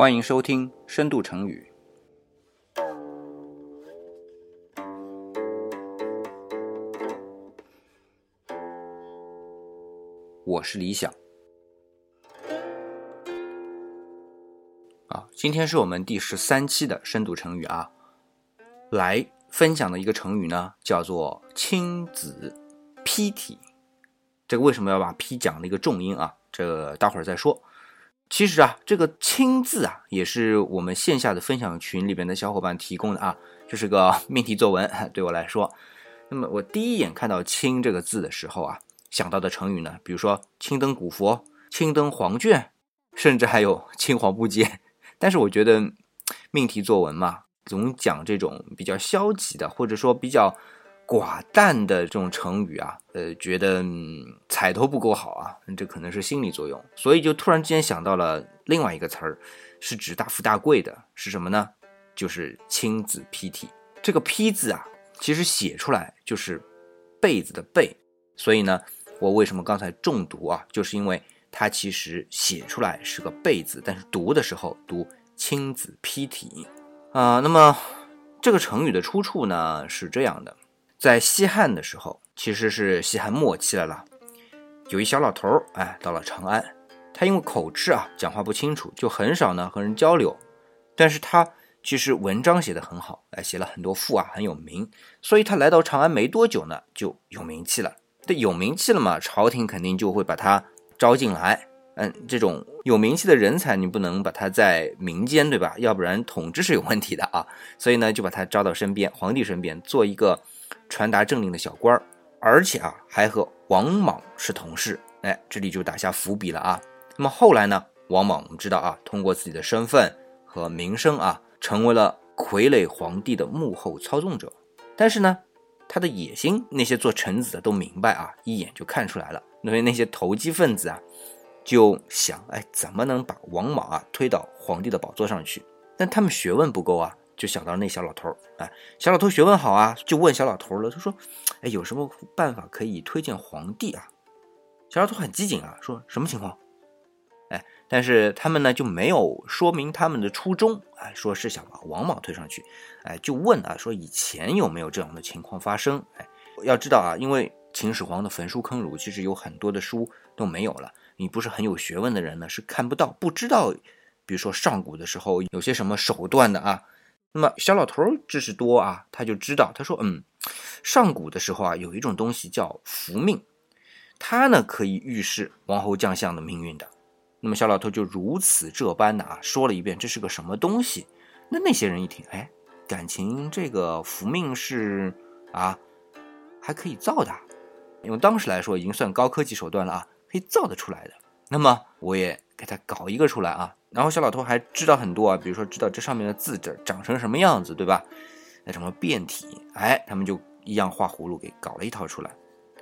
欢迎收听《深度成语》。我是李想。啊，今天是我们第十三期的深度成语啊，来分享的一个成语呢，叫做“亲子批体”。这个为什么要把“批”讲了一个重音啊？这待会儿再说。其实啊，这个“亲”字啊，也是我们线下的分享群里边的小伙伴提供的啊，这是个 命题作文，对我来说。那么我第一眼看到“亲”这个字的时候啊，想到的成语呢，比如说“青灯古佛”“青灯黄卷”，甚至还有“青黄不接”。但是我觉得命题作文嘛，总讲这种比较消极的，或者说比较。寡淡的这种成语啊，呃，觉得嗯彩头不够好啊，这可能是心理作用，所以就突然之间想到了另外一个词儿，是指大富大贵的，是什么呢？就是亲子批体。这个批字啊，其实写出来就是被子的被，所以呢，我为什么刚才重读啊？就是因为它其实写出来是个被字，但是读的时候读亲子批体啊。那么这个成语的出处呢是这样的。在西汉的时候，其实是西汉末期了啦。有一小老头儿，哎，到了长安，他因为口吃啊，讲话不清楚，就很少呢和人交流。但是他其实文章写得很好，哎，写了很多赋啊，很有名。所以他来到长安没多久呢，就有名气了。这有名气了嘛，朝廷肯定就会把他招进来。嗯，这种有名气的人才，你不能把他在民间，对吧？要不然统治是有问题的啊。所以呢，就把他招到身边，皇帝身边，做一个。传达政令的小官儿，而且啊还和王莽是同事，哎，这里就打下伏笔了啊。那么后来呢，王莽我们知道啊，通过自己的身份和名声啊，成为了傀儡皇帝的幕后操纵者。但是呢，他的野心，那些做臣子的都明白啊，一眼就看出来了。所以那些投机分子啊，就想，哎，怎么能把王莽啊推到皇帝的宝座上去？但他们学问不够啊。就想到那小老头儿，哎，小老头学问好啊，就问小老头了。他说：“哎，有什么办法可以推荐皇帝啊？”小老头很机警啊，说什么情况？哎，但是他们呢就没有说明他们的初衷，哎，说是想把王莽推上去，哎，就问啊，说以前有没有这样的情况发生？哎，要知道啊，因为秦始皇的焚书坑儒，其实有很多的书都没有了。你不是很有学问的人呢，是看不到、不知道，比如说上古的时候有些什么手段的啊。那么小老头知识多啊，他就知道，他说，嗯，上古的时候啊，有一种东西叫符命，它呢可以预示王侯将相的命运的。那么小老头就如此这般的啊说了一遍，这是个什么东西？那那些人一听，哎，感情这个符命是啊，还可以造的，用当时来说已经算高科技手段了啊，可以造得出来的。那么我也给他搞一个出来啊。然后小老头还知道很多啊，比如说知道这上面的字这长成什么样子，对吧？那什么变体，哎，他们就一样画葫芦给搞了一套出来。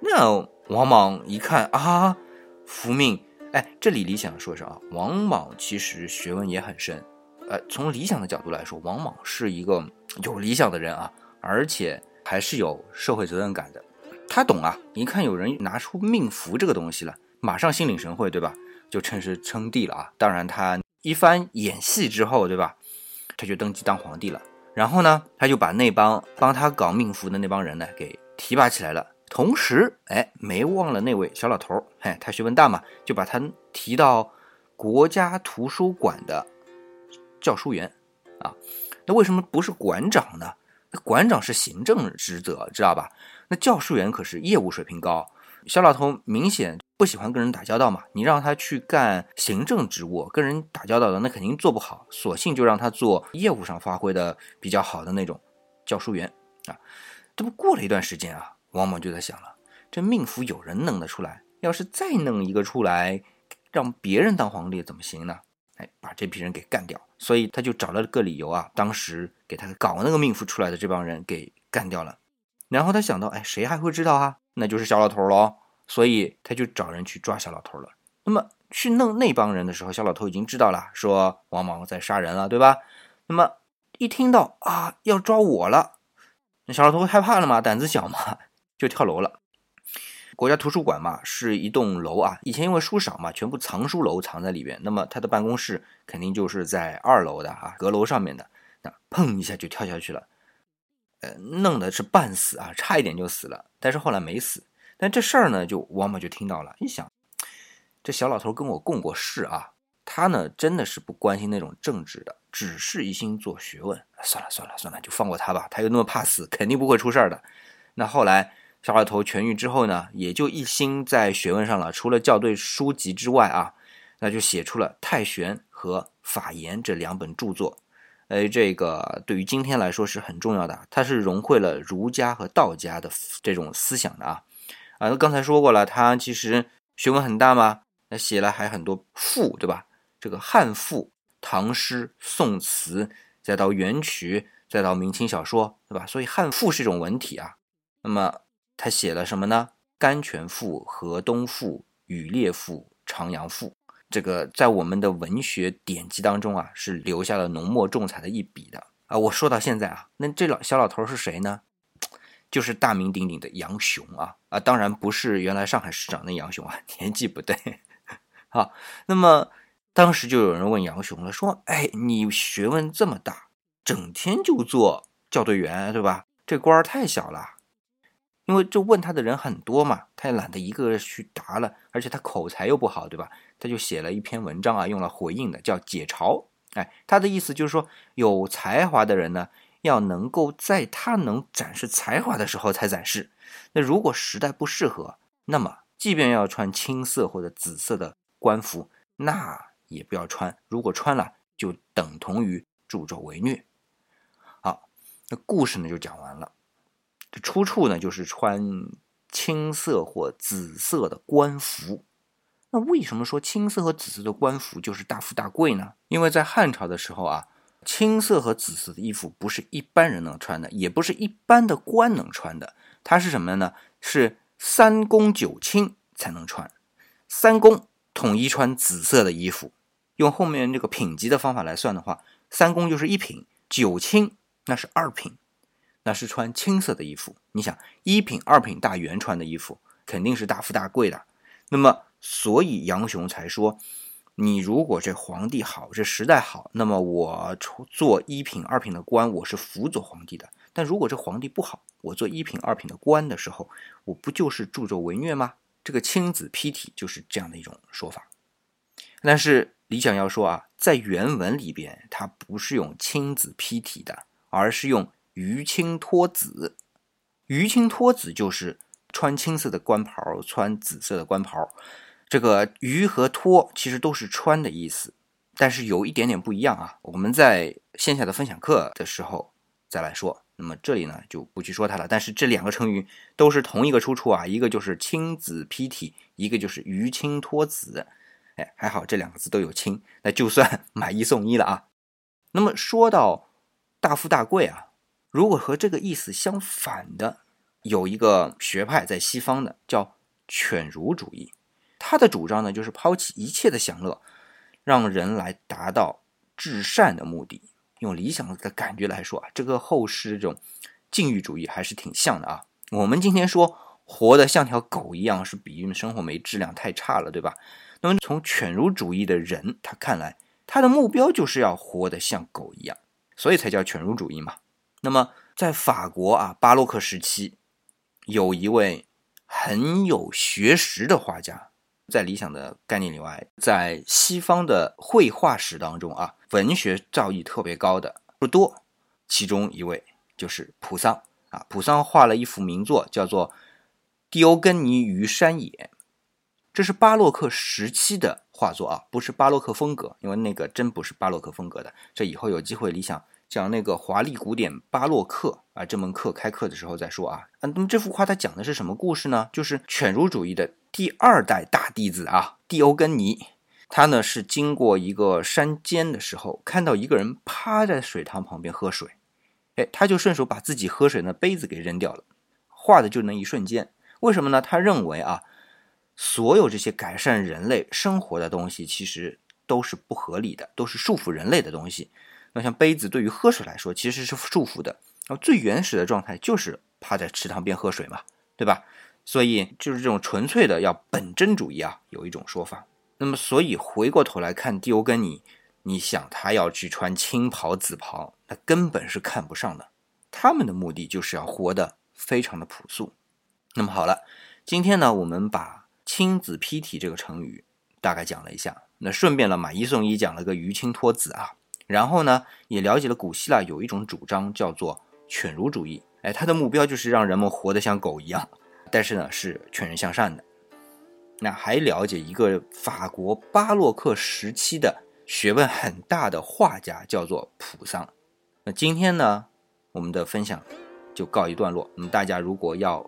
那王莽一看啊，福命，哎，这里李想说一声啊，王莽其实学问也很深，呃，从理想的角度来说，王莽是一个有理想的人啊，而且还是有社会责任感的。他懂啊，一看有人拿出命符这个东西了，马上心领神会，对吧？就趁势称帝了啊。当然他。一番演戏之后，对吧？他就登基当皇帝了。然后呢，他就把那帮帮他搞命符的那帮人呢给提拔起来了。同时，哎，没忘了那位小老头儿，哎，他学问大嘛，就把他提到国家图书馆的教书员啊。那为什么不是馆长呢？馆长是行政职责，知道吧？那教书员可是业务水平高。小老头明显。不喜欢跟人打交道嘛？你让他去干行政职务，跟人打交道的那肯定做不好。索性就让他做业务上发挥的比较好的那种教书员啊。这不过了一段时间啊，王莽就在想了：这命符有人弄得出来，要是再弄一个出来，让别人当皇帝怎么行呢？哎，把这批人给干掉。所以他就找了个理由啊，当时给他搞那个命符出来的这帮人给干掉了。然后他想到：哎，谁还会知道啊？那就是小老头喽。所以他就找人去抓小老头了。那么去弄那帮人的时候，小老头已经知道了，说王莽在杀人了，对吧？那么一听到啊要抓我了，那小老头害怕了嘛，胆子小嘛，就跳楼了。国家图书馆嘛，是一栋楼啊。以前因为书少嘛，全部藏书楼藏在里边。那么他的办公室肯定就是在二楼的啊，阁楼上面的。那砰一下就跳下去了，呃，弄的是半死啊，差一点就死了。但是后来没死。但这事儿呢，就王某就听到了，一想，这小老头跟我共过事啊，他呢真的是不关心那种政治的，只是一心做学问。算了算了算了，就放过他吧。他又那么怕死，肯定不会出事儿的。那后来。小老头痊愈之后呢，也就一心在学问上了。除了校对书籍之外啊，那就写出了《太玄》和《法言》这两本著作。哎，这个对于今天来说是很重要的，它是融汇了儒家和道家的这种思想的啊。啊，刚才说过了，他其实学问很大嘛，那写了还很多赋，对吧？这个汉赋、唐诗、宋词，再到元曲，再到明清小说，对吧？所以汉赋是一种文体啊。那么他写了什么呢？《甘泉赋》《河东赋》《羽猎赋》《长阳赋》，这个在我们的文学典籍当中啊，是留下了浓墨重彩的一笔的啊。我说到现在啊，那这老小老头是谁呢？就是大名鼎鼎的杨雄啊啊！当然不是原来上海市长那杨雄啊，年纪不对。好，那么当时就有人问杨雄了，说：“哎，你学问这么大，整天就做校对员，对吧？这官儿太小了。”因为这问他的人很多嘛，他也懒得一个个去答了，而且他口才又不好，对吧？他就写了一篇文章啊，用来回应的，叫《解嘲》。哎，他的意思就是说，有才华的人呢，要能够在他能展示才华的时候才展示。那如果时代不适合，那么即便要穿青色或者紫色的官服，那也不要穿。如果穿了，就等同于助纣为虐。好，那故事呢就讲完了。这出处呢，就是穿青色或紫色的官服。那为什么说青色和紫色的官服就是大富大贵呢？因为在汉朝的时候啊，青色和紫色的衣服不是一般人能穿的，也不是一般的官能穿的。它是什么呢？是三公九卿才能穿。三公统一穿紫色的衣服，用后面这个品级的方法来算的话，三公就是一品，九卿那是二品。那是穿青色的衣服，你想一品、二品大员穿的衣服，肯定是大富大贵的。那么，所以杨雄才说，你如果这皇帝好，这时代好，那么我做一品、二品的官，我是辅佐皇帝的。但如果这皇帝不好，我做一品、二品的官的时候，我不就是助纣为虐吗？这个青子披体就是这样的一种说法。但是李想要说啊，在原文里边，他不是用青子披体的，而是用。于青脱紫，于青脱紫就是穿青色的官袍，穿紫色的官袍。这个于和脱其实都是穿的意思，但是有一点点不一样啊。我们在线下的分享课的时候再来说。那么这里呢就不去说它了。但是这两个成语都是同一个出处啊，一个就是青紫披体，一个就是鱼青脱紫。哎，还好这两个字都有青，那就算 买一送一了啊。那么说到大富大贵啊。如果和这个意思相反的，有一个学派在西方的叫犬儒主义，他的主张呢就是抛弃一切的享乐，让人来达到至善的目的。用理想的感觉来说啊，这个后世这种禁欲主义还是挺像的啊。我们今天说活得像条狗一样，是比喻生活没质量太差了，对吧？那么从犬儒主义的人他看来，他的目标就是要活得像狗一样，所以才叫犬儒主义嘛。那么，在法国啊，巴洛克时期，有一位很有学识的画家，在理想的概念里外，在西方的绘画史当中啊，文学造诣特别高的不多。其中一位就是普桑啊，普桑画了一幅名作，叫做《狄欧根尼于山野》，这是巴洛克时期的画作啊，不是巴洛克风格，因为那个真不是巴洛克风格的。这以后有机会理想。讲那个华丽古典巴洛克啊，这门课开课的时候再说啊。嗯，那么这幅画它讲的是什么故事呢？就是犬儒主义的第二代大弟子啊，蒂欧根尼，他呢是经过一个山间的时候，看到一个人趴在水塘旁边喝水，哎，他就顺手把自己喝水的杯子给扔掉了。画的就那一瞬间，为什么呢？他认为啊，所有这些改善人类生活的东西，其实都是不合理的，都是束缚人类的东西。那像杯子对于喝水来说，其实是束缚的。然后最原始的状态就是趴在池塘边喝水嘛，对吧？所以就是这种纯粹的要本真主义啊，有一种说法。那么，所以回过头来看蒂欧根尼，你想他要去穿青袍紫袍，那根本是看不上的。他们的目的就是要活得非常的朴素。那么好了，今天呢，我们把“青子披体”这个成语大概讲了一下，那顺便呢，买一送一讲了个鱼青脱子啊。然后呢，也了解了古希腊有一种主张叫做犬儒主义，哎，它的目标就是让人们活得像狗一样，但是呢，是劝人向善的。那还了解一个法国巴洛克时期的学问很大的画家，叫做普桑。那今天呢，我们的分享就告一段落。那么大家如果要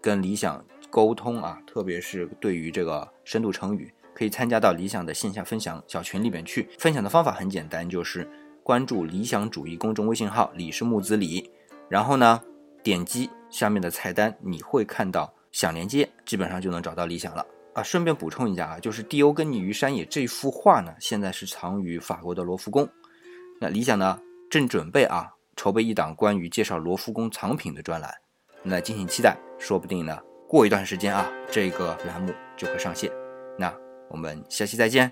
跟理想沟通啊，特别是对于这个深度成语，可以参加到理想的线下分享小群里边去。分享的方法很简单，就是关注理想主义公众微信号“李是木子李”，然后呢，点击下面的菜单，你会看到。想连接，基本上就能找到理想了啊！顺便补充一下啊，就是《蒂欧根尼于山野》这幅画呢，现在是藏于法国的罗浮宫。那理想呢，正准备啊，筹备一档关于介绍罗浮宫藏品的专栏，那敬请期待，说不定呢，过一段时间啊，这个栏目就会上线。我们下期再见。